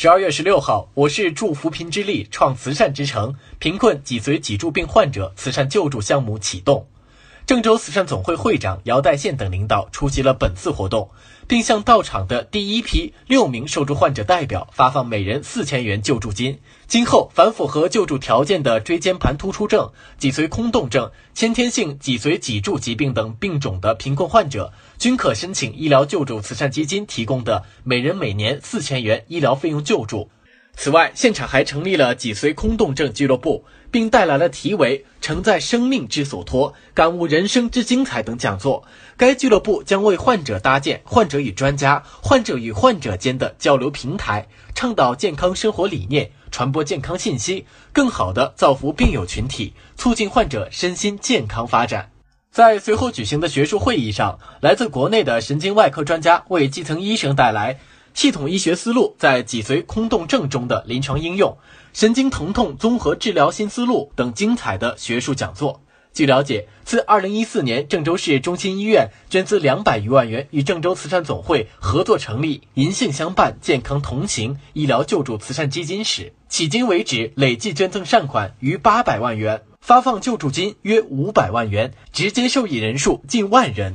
十二月十六号，我市助扶贫之力创慈善之城贫困脊髓脊柱病患者慈善救助项目启动。郑州慈善总会会长姚代宪等领导出席了本次活动，并向到场的第一批六名受助患者代表发放每人四千元救助金。今后，凡符合救助条件的椎间盘突出症、脊髓空洞症、先天性脊髓脊柱疾病等病种的贫困患者，均可申请医疗救助慈善基金提供的每人每年四千元医疗费用救助。此外，现场还成立了脊髓空洞症俱乐部，并带来了题为“承载生命之所托，感悟人生之精彩”等讲座。该俱乐部将为患者搭建患者与专家、患者与患者间的交流平台，倡导健康生活理念，传播健康信息，更好地造福病友群体，促进患者身心健康发展。在随后举行的学术会议上，来自国内的神经外科专家为基层医生带来。系统医学思路在脊髓空洞症中的临床应用、神经疼痛综合治疗新思路等精彩的学术讲座。据了解，自2014年郑州市中心医院捐资两百余万元与郑州慈善总会合作成立“银杏相伴，健康同行”医疗救助慈善基金时，迄今为止累计捐赠善款逾八百万元，发放救助金约五百万元，直接受益人数近万人。